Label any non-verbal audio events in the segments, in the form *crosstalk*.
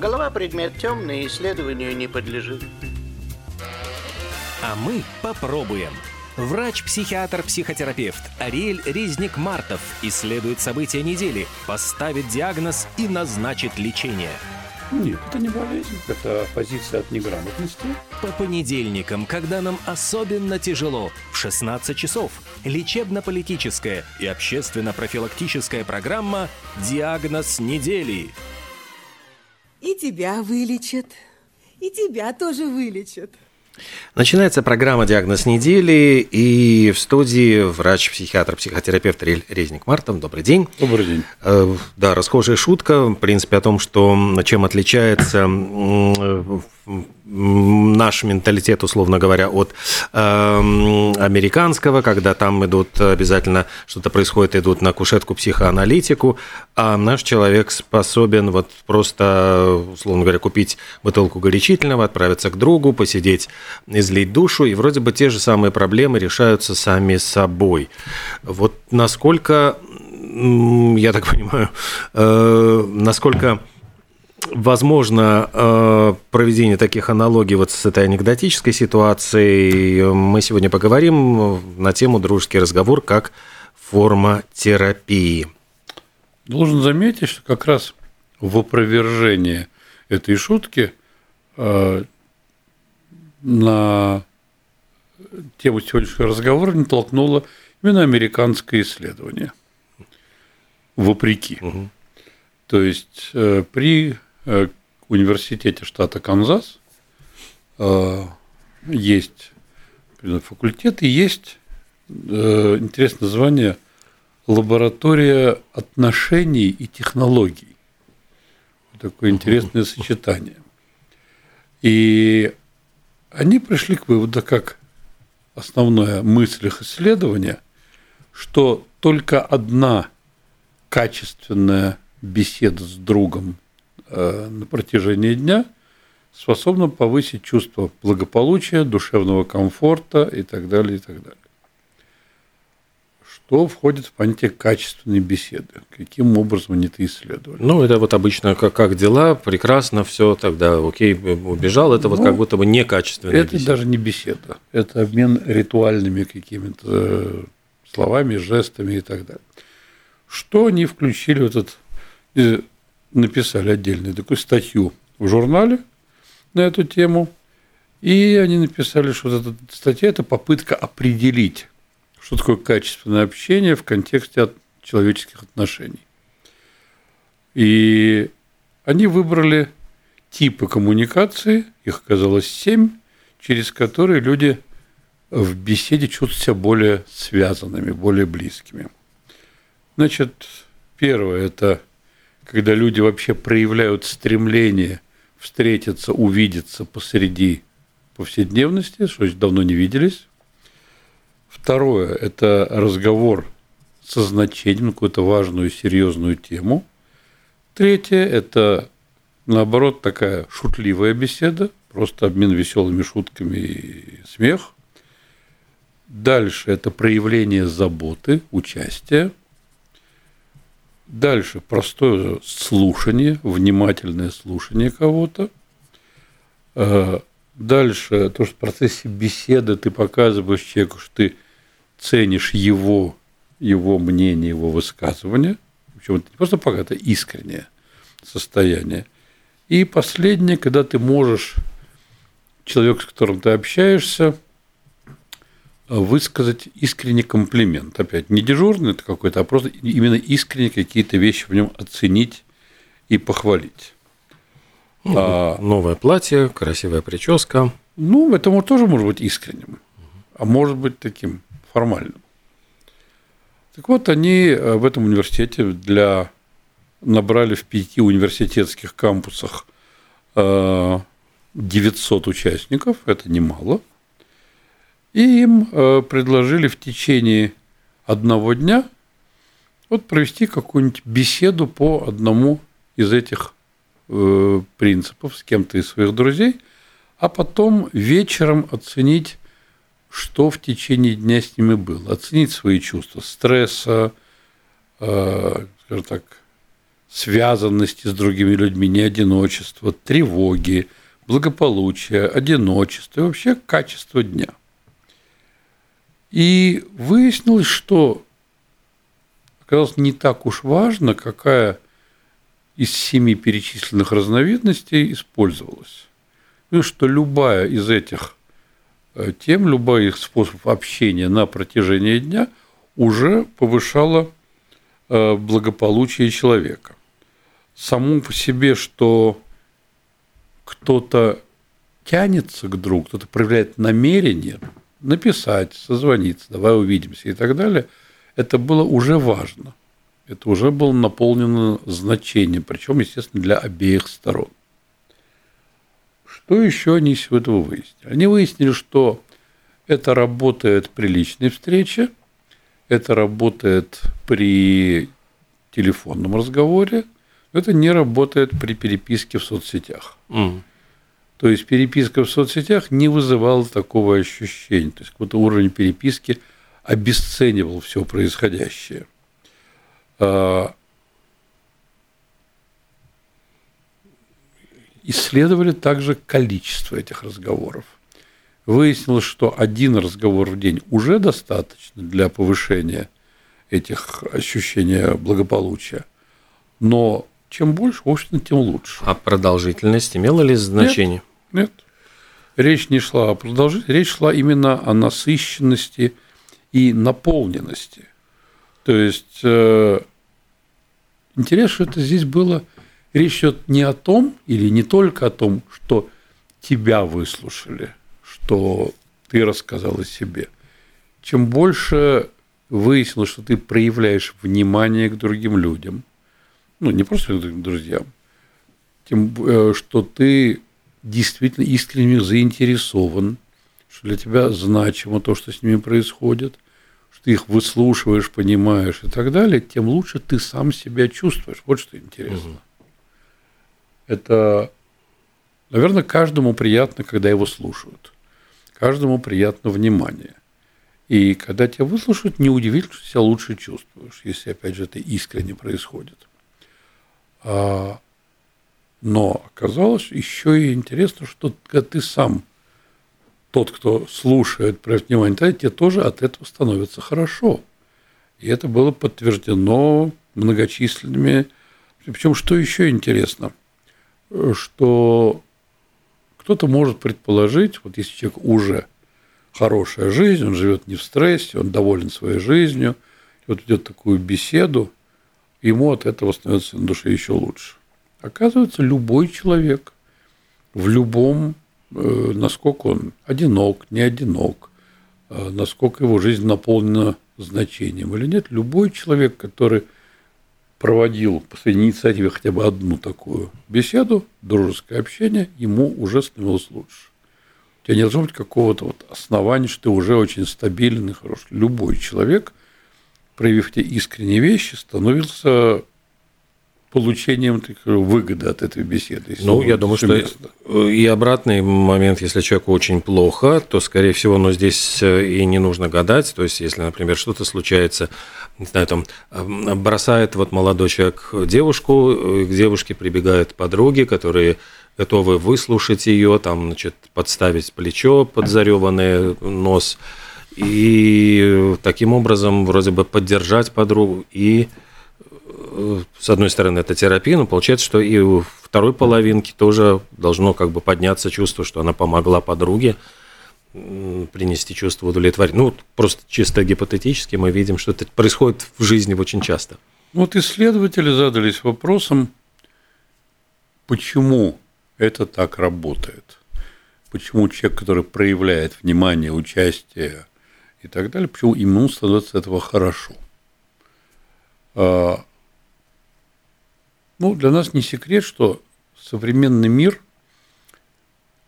Голова предмет темный, исследованию не подлежит. А мы попробуем. Врач-психиатр-психотерапевт Ариэль Резник-Мартов исследует события недели, поставит диагноз и назначит лечение. Нет, это не болезнь, это позиция от неграмотности. По понедельникам, когда нам особенно тяжело, в 16 часов, лечебно-политическая и общественно-профилактическая программа «Диагноз недели». И тебя вылечат, и тебя тоже вылечат. Начинается программа «Диагноз недели» и в студии врач-психиатр, психотерапевт Рель Резник Мартов. Добрый день. Добрый день. Э, да, расхожая шутка, в принципе, о том, что чем отличается наш менталитет, условно говоря, от э, американского, когда там идут обязательно что-то происходит, идут на кушетку психоаналитику, а наш человек способен вот просто, условно говоря, купить бутылку горячительного, отправиться к другу, посидеть, излить душу, и вроде бы те же самые проблемы решаются сами собой. Вот насколько, я так понимаю, э, насколько возможно э, проведение таких аналогий вот с этой анекдотической ситуацией. Мы сегодня поговорим на тему «Дружеский разговор» как форма терапии. Должен заметить, что как раз в опровержение этой шутки э, на тему сегодняшнего разговора не толкнуло именно американское исследование. Вопреки. Угу. То есть э, при университете штата Канзас э, есть факультет и есть э, интересное название лаборатория отношений и технологий. Такое интересное сочетание. И они пришли к выводу, как основная мысль их исследования, что только одна качественная беседа с другом Э, на протяжении дня способна повысить чувство благополучия, душевного комфорта и так далее, и так далее. Что входит в понятие качественной беседы? Каким образом они это исследовали? Ну, это вот обычно как, как дела, прекрасно, все, тогда окей, убежал, это ну, вот как будто бы некачественная это беседа. Это даже не беседа, это обмен ритуальными какими-то э, словами, жестами и так далее. Что они включили в этот э, написали отдельную такую статью в журнале на эту тему, и они написали, что эта статья – это попытка определить, что такое качественное общение в контексте человеческих отношений. И они выбрали типы коммуникации, их оказалось семь, через которые люди в беседе чувствуют себя более связанными, более близкими. Значит, первое – это когда люди вообще проявляют стремление встретиться, увидеться посреди повседневности, что давно не виделись. Второе – это разговор со значением, какую-то важную, серьезную тему. Третье – это, наоборот, такая шутливая беседа, просто обмен веселыми шутками и смех. Дальше – это проявление заботы, участия – Дальше простое слушание, внимательное слушание кого-то. Э, дальше то, что в процессе беседы ты показываешь человеку, что ты ценишь его, его мнение, его высказывание. Причем это не просто пока, это искреннее состояние. И последнее, когда ты можешь человек, с которым ты общаешься, высказать искренний комплимент. Опять, не дежурный это какой-то, а просто именно искренне какие-то вещи в нем оценить и похвалить. Ну, а, новое платье, красивая прическа. Ну, это тоже может быть искренним, а может быть таким формальным. Так вот, они э, в этом университете для набрали в пяти университетских кампусах 900 э, участников, это немало – и им э, предложили в течение одного дня вот провести какую-нибудь беседу по одному из этих э, принципов с кем-то из своих друзей, а потом вечером оценить, что в течение дня с ними было, оценить свои чувства стресса, э, скажем так, связанности с другими людьми, не одиночество, тревоги, благополучие, одиночество и вообще качество дня. И выяснилось, что оказалось не так уж важно, какая из семи перечисленных разновидностей использовалась. Ну, что любая из этих э, тем, любой их способ общения на протяжении дня уже повышала э, благополучие человека. Саму по себе, что кто-то тянется к другу, кто-то проявляет намерение написать, созвониться, давай увидимся и так далее, это было уже важно. Это уже было наполнено значением, причем, естественно, для обеих сторон. Что еще они из этого выяснили? Они выяснили, что это работает при личной встрече, это работает при телефонном разговоре, это не работает при переписке в соцсетях. Mm. То есть переписка в соцсетях не вызывала такого ощущения. То есть какой-то уровень переписки обесценивал все происходящее. А, исследовали также количество этих разговоров. Выяснилось, что один разговор в день уже достаточно для повышения этих ощущений благополучия. Но чем больше, в общем, тем лучше. А продолжительность имела ли значение? Нет. Нет. Речь не шла о продолжительности, речь шла именно о насыщенности и наполненности. То есть э, интересно, что это здесь было. Речь идет не о том или не только о том, что тебя выслушали, что ты рассказал о себе. Чем больше выяснилось, что ты проявляешь внимание к другим людям – ну, не просто друзьям, тем, э, что ты действительно искренне заинтересован, что для тебя значимо то, что с ними происходит, что ты их выслушиваешь, понимаешь и так далее, тем лучше ты сам себя чувствуешь. Вот что интересно. Угу. Это, наверное, каждому приятно, когда его слушают. Каждому приятно внимание. И когда тебя выслушают, неудивительно, что себя лучше чувствуешь, если, опять же, это искренне происходит. А, но оказалось еще и интересно, что ты сам тот, кто слушает, проявляет внимание, тебе тоже от этого становится хорошо. И это было подтверждено многочисленными. Причем, что еще интересно, что кто-то может предположить, вот если человек уже хорошая жизнь, он живет не в стрессе, он доволен своей жизнью, и вот идет такую беседу, ему от этого становится на душе еще лучше. Оказывается, любой человек в любом, э, насколько он одинок, не одинок, э, насколько его жизнь наполнена значением или нет, любой человек, который проводил по своей инициативе хотя бы одну такую беседу, дружеское общение, ему уже становилось лучше. У тебя не должно быть какого-то вот основания, что ты уже очень стабильный хороший. Любой человек – проявив те искренние вещи, становился получением выгоды от этой беседы. Ну, я думаю, что и обратный момент, если человеку очень плохо, то, скорее всего, но здесь э, и не нужно гадать. То есть, если, например, что-то случается, не знаю, там, бросает вот молодой человек девушку, э, к девушке прибегают подруги, которые готовы выслушать ее, там, значит, подставить плечо под зареванный нос – и таким образом вроде бы поддержать подругу. И с одной стороны это терапия, но получается, что и у второй половинки тоже должно как бы подняться чувство, что она помогла подруге принести чувство удовлетворения. Ну, просто чисто гипотетически мы видим, что это происходит в жизни очень часто. Вот исследователи задались вопросом, почему это так работает. Почему человек, который проявляет внимание, участие, и так далее, почему ему становится этого хорошо. Ну, для нас не секрет, что современный мир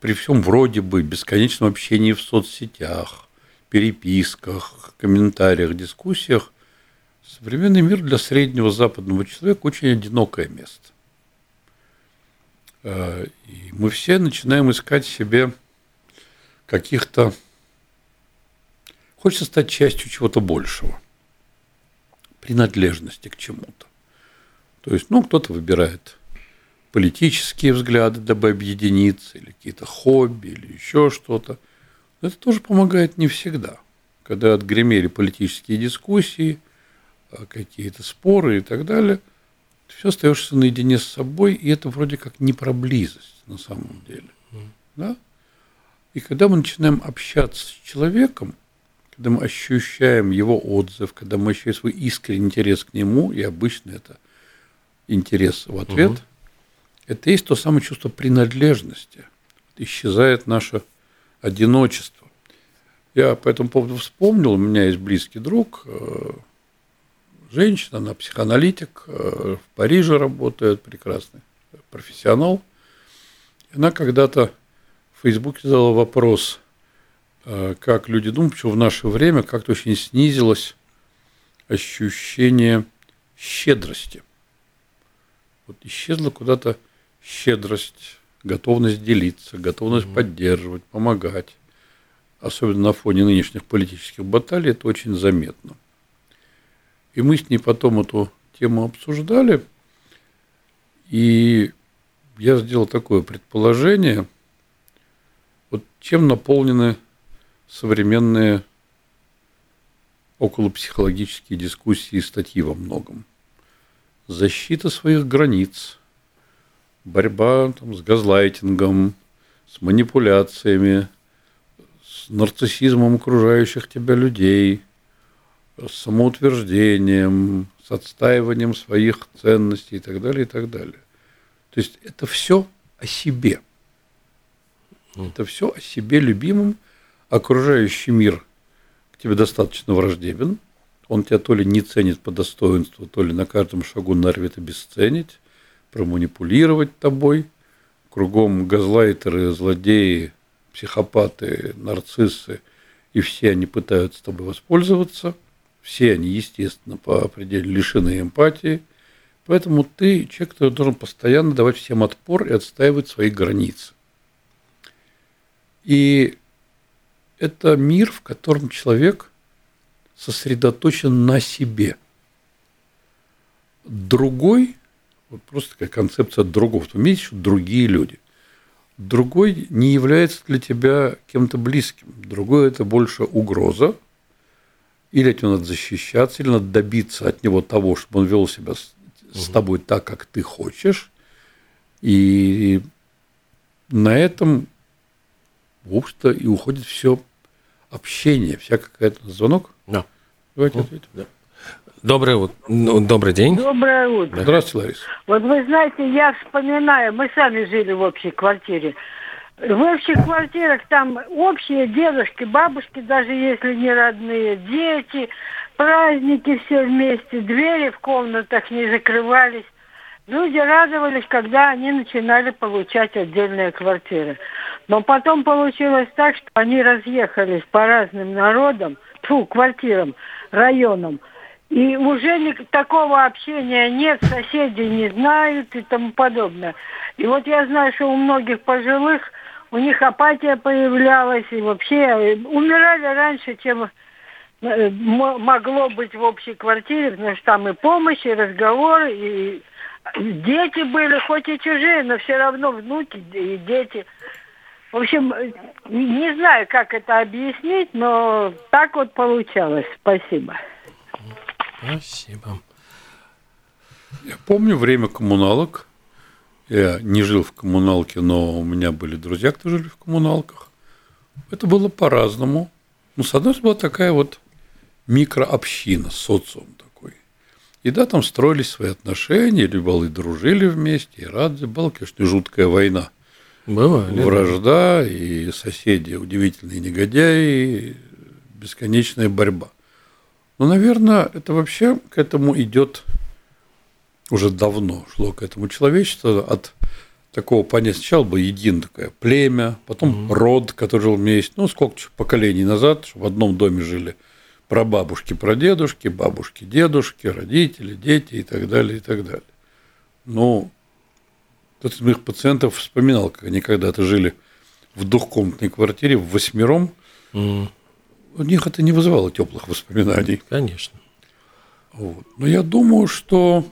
при всем вроде бы бесконечном общении в соцсетях, переписках, комментариях, дискуссиях, современный мир для среднего западного человека очень одинокое место. А, и мы все начинаем искать себе каких-то Хочется стать частью чего-то большего, принадлежности к чему-то. То есть, ну, кто-то выбирает политические взгляды, дабы объединиться, или какие-то хобби, или еще что-то. Но это тоже помогает не всегда. Когда отгремели политические дискуссии, а, какие-то споры и так далее, ты все остаешься наедине с собой, и это вроде как не про близость на самом деле. Да? И когда мы начинаем общаться с человеком, когда мы ощущаем его отзыв, когда мы ощущаем свой искренний интерес к нему, и обычно это интерес в ответ, угу. это есть то самое чувство принадлежности. Исчезает наше одиночество. Я по этому поводу вспомнил, у меня есть близкий друг, э, женщина, она психоаналитик, э, в Париже работает, прекрасный профессионал. Она когда-то в Фейсбуке задала вопрос, э, как люди думают, что в наше время как-то очень снизилось ощущение щедрости. Вот исчезла куда-то щедрость, готовность делиться, готовность mm-hmm. поддерживать, помогать. Особенно на фоне нынешних политических баталий это очень заметно. И мы с ней потом эту тему обсуждали, и я сделал такое предположение, вот чем наполнены современные околопсихологические дискуссии и статьи во многом. Защита своих границ, борьба там, с газлайтингом, с манипуляциями, с нарциссизмом окружающих тебя людей, с самоутверждением, с отстаиванием своих ценностей и так далее, и так далее. То есть это все о себе. Это все о себе любимом. Окружающий мир к тебе достаточно враждебен. Он тебя то ли не ценит по достоинству, то ли на каждом шагу норовит обесценить, проманипулировать тобой. Кругом газлайтеры, злодеи, психопаты, нарциссы, и все они пытаются тобой воспользоваться. Все они, естественно, по определению лишены эмпатии – Поэтому ты человек, который должен постоянно давать всем отпор и отстаивать свои границы. И это мир, в котором человек сосредоточен на себе. Другой, вот просто такая концепция другого, в том есть другие люди. Другой не является для тебя кем-то близким. Другой – это больше угроза, или от него надо защищаться, или надо добиться от него того, чтобы он вел себя с тобой так, как ты хочешь. И на этом, в общем-то, и уходит все общение, вся какая-то звонок. Да. Давайте ответим. Да. Доброе, ну, добрый день. Доброе утро. Здравствуйте, Лариса. Вот вы знаете, я вспоминаю, мы сами жили в общей квартире. В общих квартирах там общие дедушки, бабушки, даже если не родные, дети, праздники все вместе, двери в комнатах не закрывались. Люди радовались, когда они начинали получать отдельные квартиры. Но потом получилось так, что они разъехались по разным народам, тьфу, квартирам, районам. И уже ни, такого общения нет, соседи не знают и тому подобное. И вот я знаю, что у многих пожилых у них апатия появлялась и вообще э, умирали раньше, чем Э, могло быть в общей квартире, потому что там и помощь, и разговоры, и дети были, хоть и чужие, но все равно внуки и дети. В общем, не знаю, как это объяснить, но так вот получалось. Спасибо. Спасибо. Я помню время коммуналок. Я не жил в коммуналке, но у меня были друзья, кто жили в коммуналках. Это было по-разному. Ну, с одной стороны, была такая вот микрообщина, социум такой. И да, там строились свои отношения, рыбалы дружили вместе, и рады. Была, конечно, жуткая война. Бывали. Вражда, да. и соседи удивительные негодяи, бесконечная борьба. Но, наверное, это вообще к этому идет уже давно, шло к этому человечество от такого понятия. Сначала было единое такое племя, потом mm род, который жил вместе. Ну, сколько поколений назад в одном доме жили про бабушки, про дедушки, бабушки, дедушки, родители, дети и так далее, и так далее. Ну, кто-то из моих пациентов вспоминал, как они когда-то жили в двухкомнатной квартире в восьмером. Mm. У них это не вызывало теплых воспоминаний. Конечно. Вот. Но я думаю, что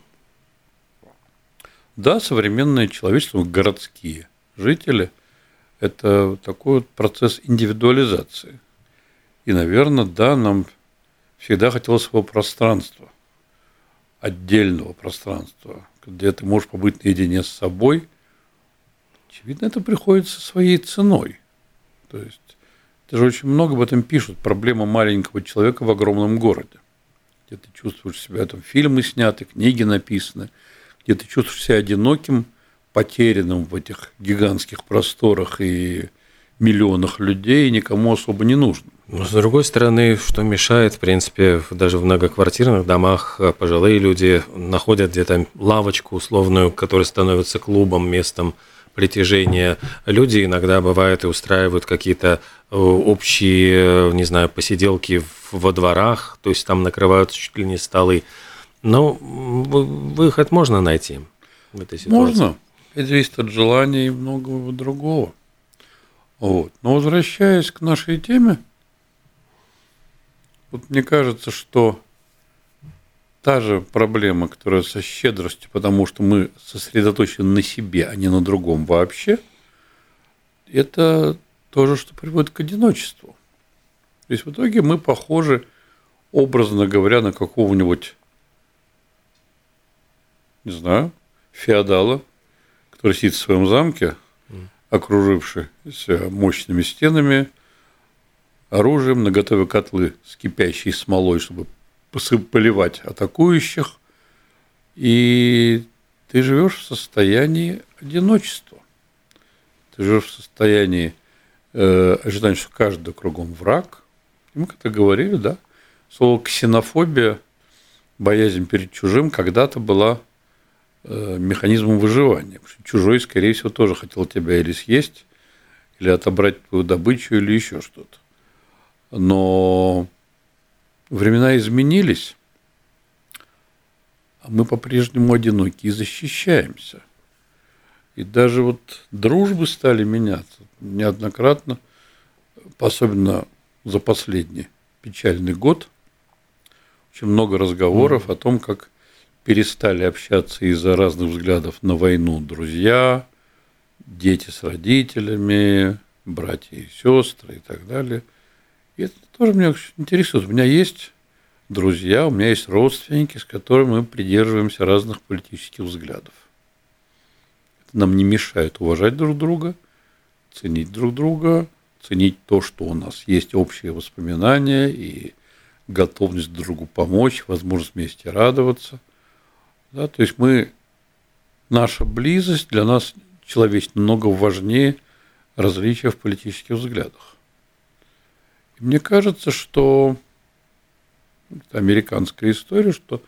Да, современное человечество, городские жители – это такой вот процесс индивидуализации. И, наверное, да, нам всегда хотелось своего пространства, отдельного пространства, где ты можешь побыть наедине с собой. Очевидно, это приходится своей ценой. То есть, это же очень много об этом пишут. Проблема маленького человека в огромном городе. Где ты чувствуешь себя, там фильмы сняты, книги написаны, где ты чувствуешь себя одиноким, потерянным в этих гигантских просторах и миллионах людей, никому особо не нужным. Но, с другой стороны, что мешает, в принципе, даже в многоквартирных домах а, пожилые люди находят где-то лавочку условную, которая становится клубом, местом притяжения. Люди иногда бывают и устраивают какие-то э, общие, не знаю, посиделки во дворах, то есть там накрывают чуть ли не столы. Но выход можно найти в этой ситуации. Можно. Это зависит от желания и многого другого. Вот. Но возвращаясь к нашей теме, вот мне кажется, что та же проблема, которая со щедростью, потому что мы сосредоточены на себе, а не на другом вообще, это то же, что приводит к одиночеству. То есть в итоге мы похожи, образно говоря, на какого-нибудь, не знаю, феодала, который сидит в своем замке, окруживший мощными стенами, оружием, наготове котлы с кипящей смолой, чтобы поливать атакующих, и ты живешь в состоянии одиночества. Ты живешь в состоянии э, ожидания, что каждый кругом враг. И мы как-то говорили, да, слово ксенофобия, боязнь перед чужим, когда-то была механизмом выживания. Чужой, скорее всего, тоже хотел тебя или съесть, или отобрать твою добычу, или еще что-то. Но времена изменились, а мы по-прежнему одиноки и защищаемся. И даже вот дружбы стали меняться неоднократно, особенно за последний печальный год. Очень много разговоров mm-hmm. о том, как перестали общаться из-за разных взглядов на войну друзья, дети с родителями, братья и сестры и так далее – и это тоже меня интересует. У меня есть друзья, у меня есть родственники, с которыми мы придерживаемся разных политических взглядов. Это нам не мешает уважать друг друга, ценить друг друга, ценить то, что у нас есть общие воспоминания и готовность другу помочь, возможность вместе радоваться. Да, то есть мы, наша близость для нас человечество намного важнее различия в политических взглядах. Мне кажется, что это американская история, что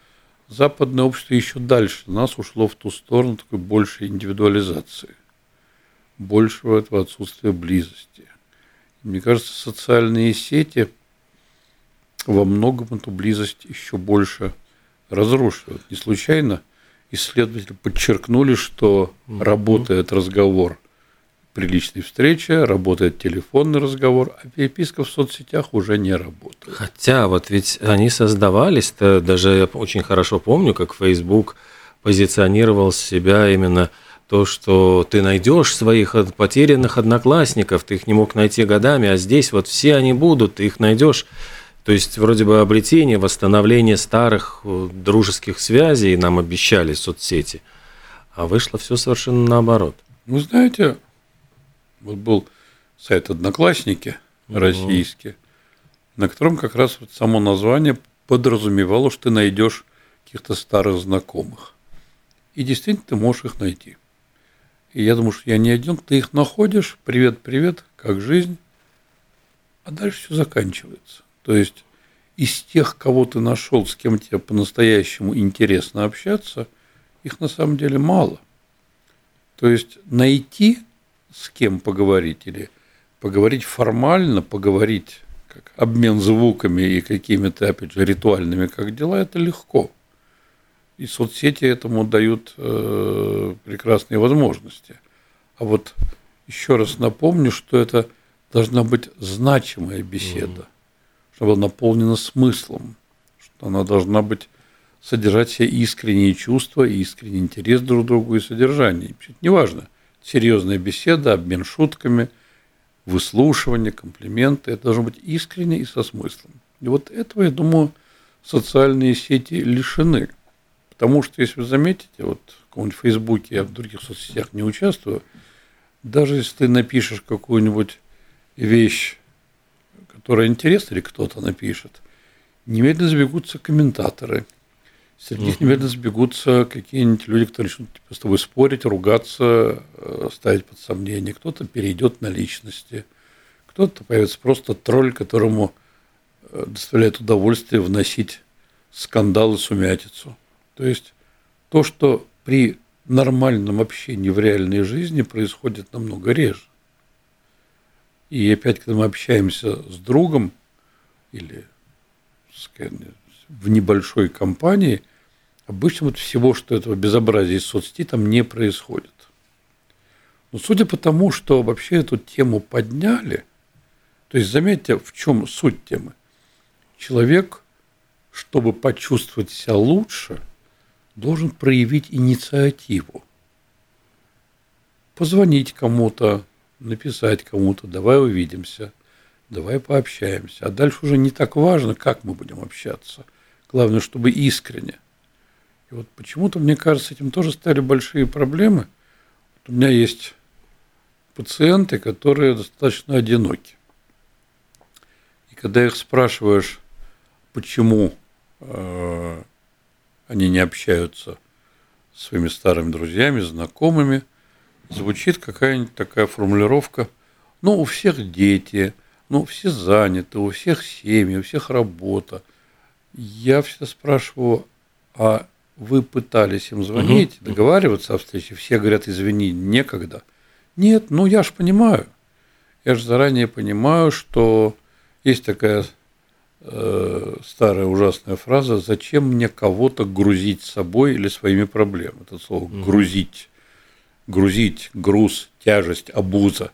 западное общество еще дальше нас ушло в ту сторону такой большей индивидуализации, большего этого отсутствия близости. Мне кажется, социальные сети во многом эту близость еще больше разрушивают. Не случайно исследователи подчеркнули, что работает разговор при личной встрече, работает телефонный разговор, а переписка в соцсетях уже не работает. Хотя вот ведь они создавались, -то, даже я очень хорошо помню, как Facebook позиционировал себя именно то, что ты найдешь своих потерянных одноклассников, ты их не мог найти годами, а здесь вот все они будут, ты их найдешь. То есть вроде бы обретение, восстановление старых э, дружеских связей нам обещали соцсети, а вышло все совершенно наоборот. Вы знаете, вот был сайт «Одноклассники» российский, угу. на котором как раз вот само название подразумевало, что ты найдешь каких-то старых знакомых. И действительно ты можешь их найти. И я думаю, что я не один, ты их находишь, привет, привет, как жизнь, а дальше все заканчивается. То есть из тех, кого ты нашел, с кем тебе по-настоящему интересно общаться, их на самом деле мало. То есть найти с кем поговорить или поговорить формально, поговорить как обмен звуками и какими-то, опять же, ритуальными, как дела, это легко. И соцсети этому дают э, прекрасные возможности. А вот еще раз напомню, что это должна быть значимая беседа. Чтобы была наполнена смыслом, что она должна быть содержать все искренние чувства, искренний интерес друг к другу и содержание. Неважно, серьезная беседа, обмен шутками, выслушивание, комплименты. Это должно быть искренне и со смыслом. И вот этого, я думаю, социальные сети лишены. Потому что, если вы заметите, вот в каком-нибудь Фейсбуке, я в других соцсетях не участвую, даже если ты напишешь какую-нибудь вещь, которая интересна, или кто-то напишет, немедленно сбегутся комментаторы – Среди них немедленно сбегутся какие-нибудь люди, которые начнут типа, с тобой спорить, ругаться, э, ставить под сомнение. Кто-то перейдет на личности, кто-то появится просто тролль, которому э, доставляет удовольствие вносить скандал и сумятицу. То есть то, что при нормальном общении в реальной жизни происходит намного реже. И опять, когда мы общаемся с другом или скажем, в небольшой компании, обычно вот всего, что этого безобразия из соцсети там не происходит. Но судя по тому, что вообще эту тему подняли, то есть заметьте, в чем суть темы. Человек, чтобы почувствовать себя лучше, должен проявить инициативу. Позвонить кому-то, написать кому-то, давай увидимся, давай пообщаемся. А дальше уже не так важно, как мы будем общаться – Главное, чтобы искренне. И вот почему-то, мне кажется, этим тоже стали большие проблемы. Вот у меня есть пациенты, которые достаточно одиноки. И когда их спрашиваешь, почему э, они не общаются с своими старыми друзьями, знакомыми, звучит какая-нибудь такая формулировка, ну, у всех дети, ну, все заняты, у всех семьи, у всех работа – я всегда спрашиваю, а вы пытались им звонить, угу. договариваться о встрече? Все говорят, извини, некогда. Нет, ну я же понимаю. Я же заранее понимаю, что есть такая э, старая ужасная фраза «Зачем мне кого-то грузить собой или своими проблемами?» Это слово угу. «грузить». Грузить, груз, тяжесть, обуза.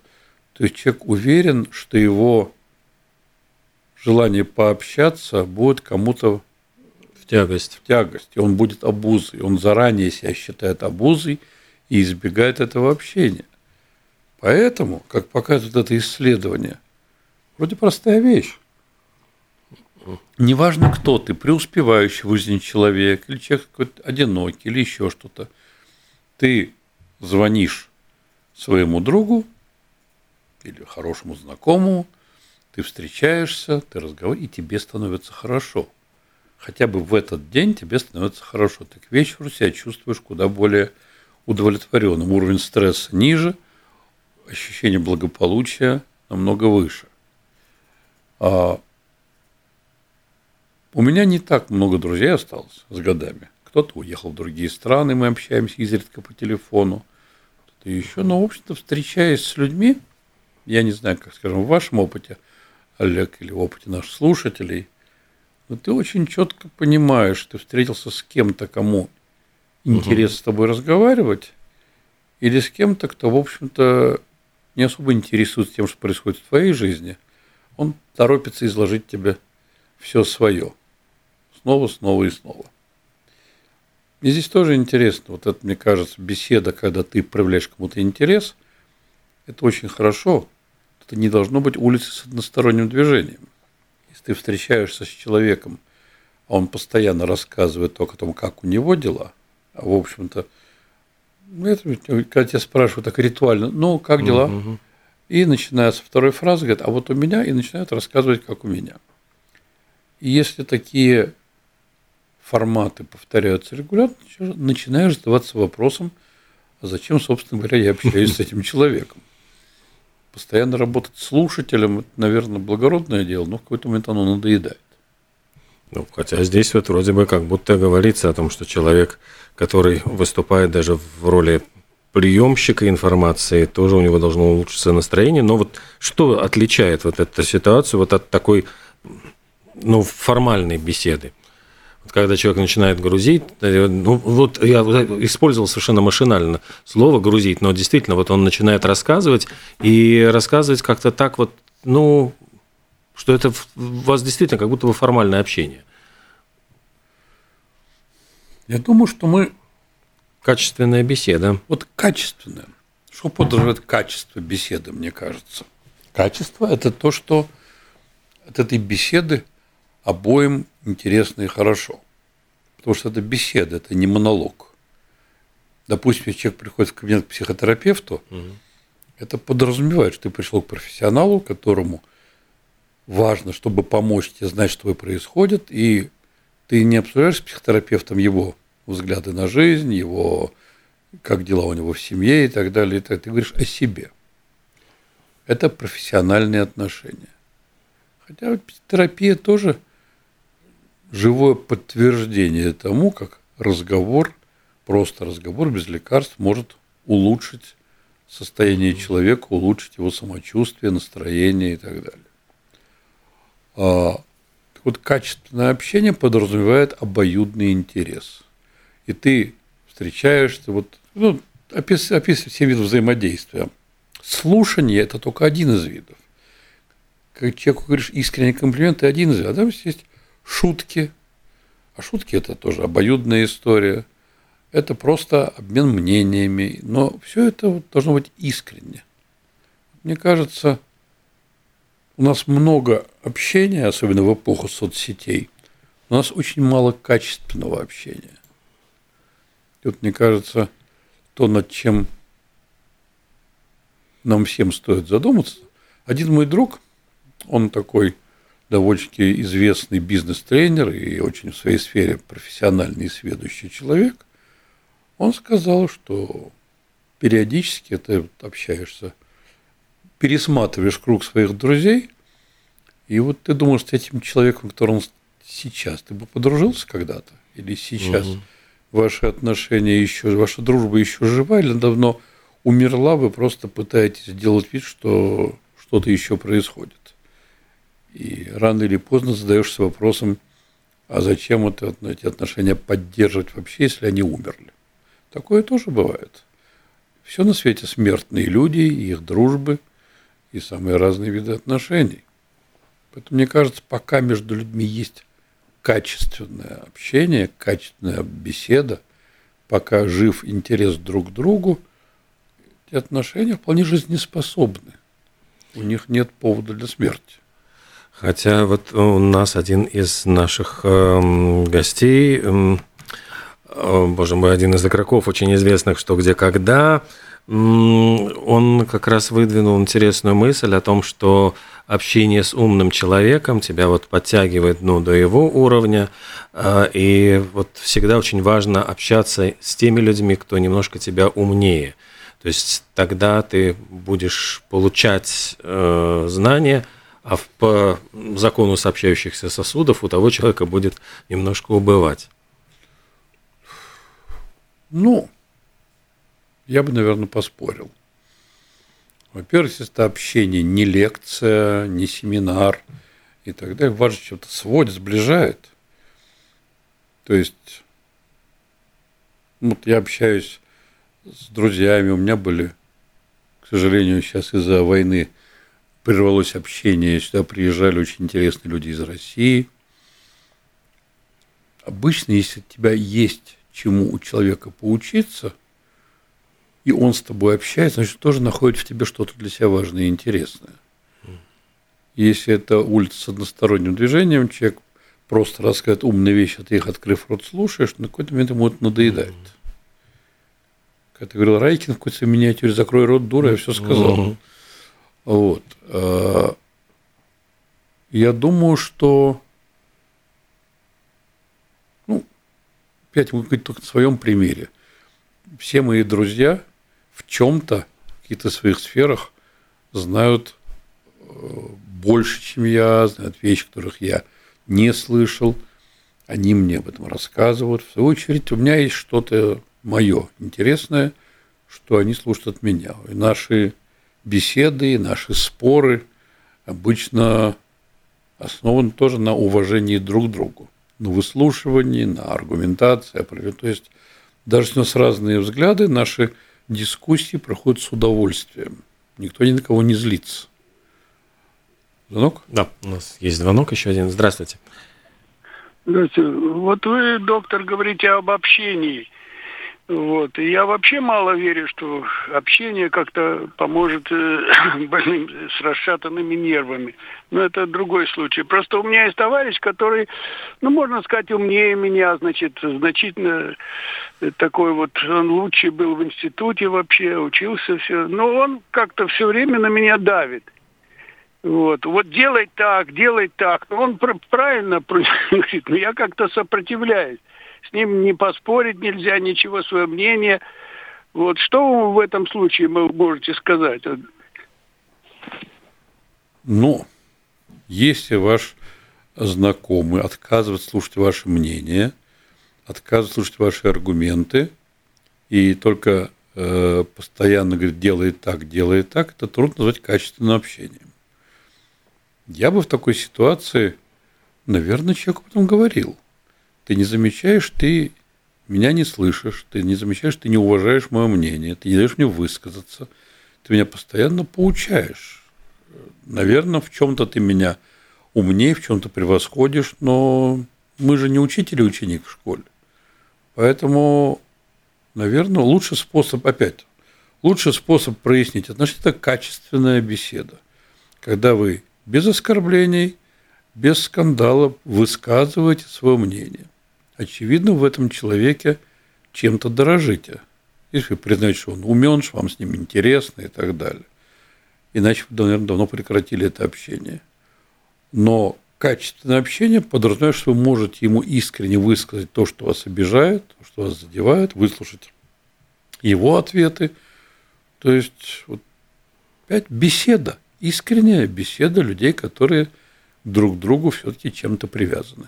То есть человек уверен, что его желание пообщаться будет кому-то в тягость. В тягость. И он будет обузой. Он заранее себя считает обузой и избегает этого общения. Поэтому, как показывает это исследование, вроде простая вещь. Неважно, кто ты, преуспевающий в жизни человек, или человек какой-то одинокий, или еще что-то, ты звонишь своему другу или хорошему знакомому – ты встречаешься, ты разговариваешь, и тебе становится хорошо. Хотя бы в этот день тебе становится хорошо. Ты к вечеру себя чувствуешь куда более удовлетворенным. Уровень стресса ниже, ощущение благополучия намного выше. А у меня не так много друзей осталось с годами. Кто-то уехал в другие страны, мы общаемся изредка по телефону. Кто-то еще. Но, в общем-то, встречаясь с людьми, я не знаю, как, скажем, в вашем опыте – Олег, или в опыте наших слушателей, но ты очень четко понимаешь, ты встретился с кем-то, кому интересно угу. с тобой разговаривать, или с кем-то, кто, в общем-то, не особо интересуется тем, что происходит в твоей жизни, он торопится изложить тебе все свое. Снова, снова и снова. И здесь тоже интересно, вот это, мне кажется, беседа, когда ты проявляешь кому-то интерес, это очень хорошо, это не должно быть улицы с односторонним движением. Если ты встречаешься с человеком, а он постоянно рассказывает только о том, как у него дела, а в общем-то, ну, это, когда тебя спрашивают так ритуально, ну, как дела? Угу. И начиная со второй фразы, говорят, а вот у меня, и начинают рассказывать, как у меня. И если такие форматы повторяются регулярно, начинаешь задаваться вопросом, а зачем, собственно говоря, я общаюсь с этим *laughs* человеком. Постоянно работать слушателем, это, наверное, благородное дело, но в какой-то момент оно надоедает. Ну, хотя здесь вот вроде бы как будто говорится о том, что человек, который выступает даже в роли приемщика информации, тоже у него должно улучшиться настроение. Но вот что отличает вот эту ситуацию вот от такой ну, формальной беседы? Когда человек начинает грузить, э, ну вот я использовал совершенно машинально слово грузить, но действительно вот он начинает рассказывать и рассказывать как-то так вот, ну, что это у вас действительно как будто бы формальное общение. Я думаю, что мы Качественная беседа. Вот качественное. Что подразумевает качество беседы, мне кажется? Качество – это то, что от этой беседы обоим интересно и хорошо. Потому что это беседа, это не монолог. Допустим, если человек приходит в кабинет к психотерапевту, это подразумевает, что ты пришел к профессионалу, которому важно, чтобы помочь тебе знать, что происходит, и ты не обсуждаешь с психотерапевтом его взгляды на жизнь, его как дела у него в семье и так далее. И так. Ты говоришь о себе. Это профессиональные отношения. Хотя терапия тоже живое подтверждение тому, как разговор, просто разговор без лекарств может улучшить состояние человека, улучшить его самочувствие, настроение и так далее. А, так вот, качественное общение подразумевает обоюдный интерес. И ты встречаешься, вот, ну, описывай, описывай все виды взаимодействия. Слушание – это только один из видов. Как человеку говоришь искренний комплимент, это один из видов. А там есть шутки. А шутки – это тоже обоюдная история. Это просто обмен мнениями. Но все это вот должно быть искренне. Мне кажется, у нас много общения, особенно в эпоху соцсетей. У нас очень мало качественного общения. И вот мне кажется, то, над чем нам всем стоит задуматься. Один мой друг, он такой довольно-таки известный бизнес-тренер и очень в своей сфере профессиональный и сведущий человек, он сказал, что периодически ты общаешься, пересматриваешь круг своих друзей, и вот ты думаешь, с этим человеком, которым сейчас, ты бы подружился когда-то, или сейчас угу. ваши отношения еще, ваша дружба еще жива, или давно умерла, вы просто пытаетесь сделать вид, что что-то еще происходит. И рано или поздно задаешься вопросом, а зачем это, эти отношения поддерживать вообще, если они умерли? Такое тоже бывает. Все на свете смертные люди, их дружбы и самые разные виды отношений. Поэтому, мне кажется, пока между людьми есть качественное общение, качественная беседа, пока жив интерес друг к другу – эти отношения вполне жизнеспособны. У них нет повода для смерти. Хотя вот у нас один из наших э, гостей, э, боже мой, один из игроков очень известных «Что, где, когда», э, он как раз выдвинул интересную мысль о том, что общение с умным человеком тебя вот подтягивает ну, до его уровня, э, и вот всегда очень важно общаться с теми людьми, кто немножко тебя умнее – то есть тогда ты будешь получать э, знания, а по закону сообщающихся сосудов у того человека будет немножко убывать. Ну, я бы, наверное, поспорил. Во-первых, это общение не лекция, не семинар и так далее, важно, что-то сводит, сближает. То есть, вот я общаюсь с друзьями. У меня были, к сожалению, сейчас из-за войны прервалось общение. Сюда приезжали очень интересные люди из России. Обычно, если у тебя есть чему у человека поучиться, и он с тобой общается, значит, тоже находит в тебе что-то для себя важное и интересное. Если это улица с односторонним движением, человек просто рассказывает умные вещи, а ты их, открыв рот, слушаешь, на какой-то момент ему это надоедает. Mm-hmm. Как ты говорил, Райкин в какой-то миниатюре, закрой рот, дура, я все сказал. Угу. Вот. А, я думаю, что ну, опять мы говорим только на своем примере. Все мои друзья в чем-то, в каких-то своих сферах знают э, больше, чем я, знают вещи, которых я не слышал. Они мне об этом рассказывают. В свою очередь, у меня есть что-то мое интересное, что они слушают от меня. И наши беседы, и наши споры обычно основаны тоже на уважении друг к другу, на выслушивании, на аргументации. То есть даже если у нас разные взгляды, наши дискуссии проходят с удовольствием. Никто ни на кого не злится. Звонок? Да, у нас есть звонок еще один. Здравствуйте. Здравствуйте. Вот вы, доктор, говорите об общении. Вот. И я вообще мало верю, что общение как-то поможет э, *coughs* больным с расшатанными нервами. Но это другой случай. Просто у меня есть товарищ, который, ну, можно сказать, умнее меня, значит, значительно э, такой вот, он лучший был в институте вообще, учился все. Но он как-то все время на меня давит. Вот, вот делай так, делай так. Но он правильно *laughs* говорит, но я как-то сопротивляюсь с ним не поспорить нельзя, ничего, свое мнение. Вот что вы в этом случае можете сказать? Ну, если ваш знакомый отказывает слушать ваше мнение, отказывает слушать ваши аргументы, и только э, постоянно говорит, делает так, делает так, это трудно назвать качественным общением. Я бы в такой ситуации, наверное, человеку потом говорил ты не замечаешь, ты меня не слышишь, ты не замечаешь, ты не уважаешь мое мнение, ты не даешь мне высказаться, ты меня постоянно поучаешь. Наверное, в чем-то ты меня умнее, в чем-то превосходишь, но мы же не учитель и ученик в школе. Поэтому, наверное, лучший способ, опять, лучший способ прояснить отношения – это качественная беседа. Когда вы без оскорблений, без скандалов высказываете свое мнение очевидно, в этом человеке чем-то дорожите. Если вы признаете, что он умен, что вам с ним интересно и так далее. Иначе вы, наверное, давно прекратили это общение. Но качественное общение подразумевает, что вы можете ему искренне высказать то, что вас обижает, то, что вас задевает, выслушать его ответы. То есть, вот, опять беседа, искренняя беседа людей, которые друг к другу все-таки чем-то привязаны.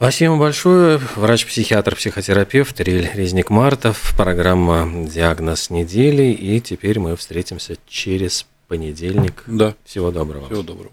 Спасибо большое. Врач-психиатр, психотерапевт Риль Резник-Мартов. Программа «Диагноз недели». И теперь мы встретимся через понедельник. Да. Всего доброго. Всего доброго.